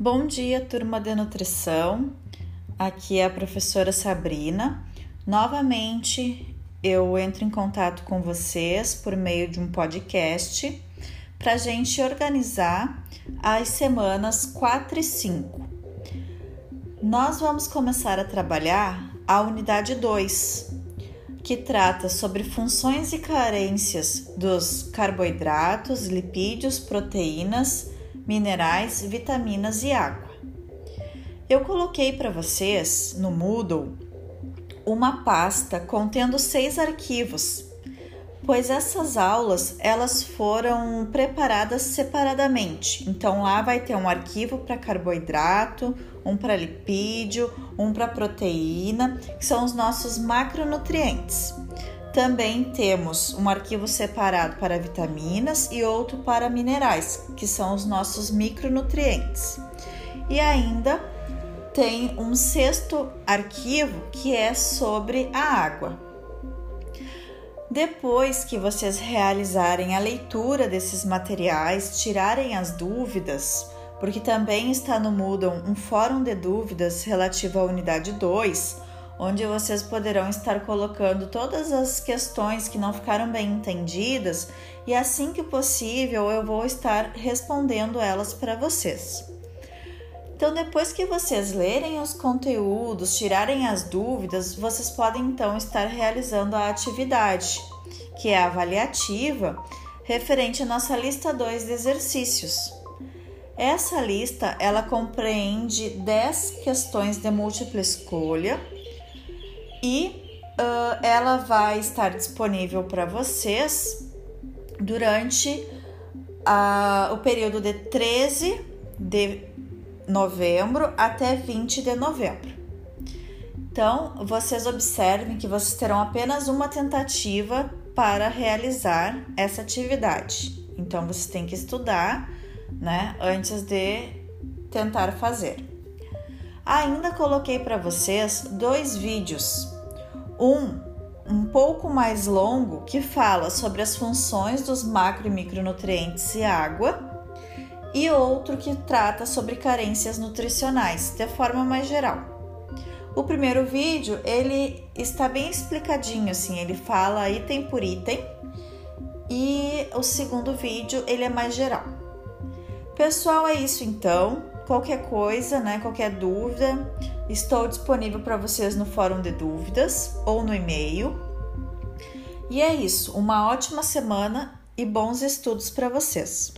Bom dia, turma de nutrição. Aqui é a professora Sabrina. Novamente eu entro em contato com vocês por meio de um podcast para a gente organizar as semanas 4 e 5. Nós vamos começar a trabalhar a unidade 2, que trata sobre funções e carências dos carboidratos, lipídios, proteínas minerais, vitaminas e água. Eu coloquei para vocês no Moodle uma pasta contendo seis arquivos, pois essas aulas elas foram preparadas separadamente. Então lá vai ter um arquivo para carboidrato, um para lipídio, um para proteína, que são os nossos macronutrientes. Também temos um arquivo separado para vitaminas e outro para minerais, que são os nossos micronutrientes. E ainda tem um sexto arquivo que é sobre a água. Depois que vocês realizarem a leitura desses materiais, tirarem as dúvidas, porque também está no Moodle um fórum de dúvidas relativo à unidade 2, onde vocês poderão estar colocando todas as questões que não ficaram bem entendidas e assim que possível eu vou estar respondendo elas para vocês. Então, depois que vocês lerem os conteúdos, tirarem as dúvidas, vocês podem então estar realizando a atividade, que é avaliativa, referente à nossa lista 2 de exercícios. Essa lista, ela compreende 10 questões de múltipla escolha e uh, ela vai estar disponível para vocês durante uh, o período de 13 de novembro até 20 de novembro. Então, vocês observem que vocês terão apenas uma tentativa para realizar essa atividade. Então, vocês têm que estudar, né, antes de tentar fazer. Ainda coloquei para vocês dois vídeos. Um um pouco mais longo que fala sobre as funções dos macro e micronutrientes e água, e outro que trata sobre carências nutricionais, de forma mais geral. O primeiro vídeo, ele está bem explicadinho assim, ele fala item por item, e o segundo vídeo, ele é mais geral. Pessoal, é isso então. Qualquer coisa, né, qualquer dúvida, estou disponível para vocês no fórum de dúvidas ou no e-mail. E é isso, uma ótima semana e bons estudos para vocês.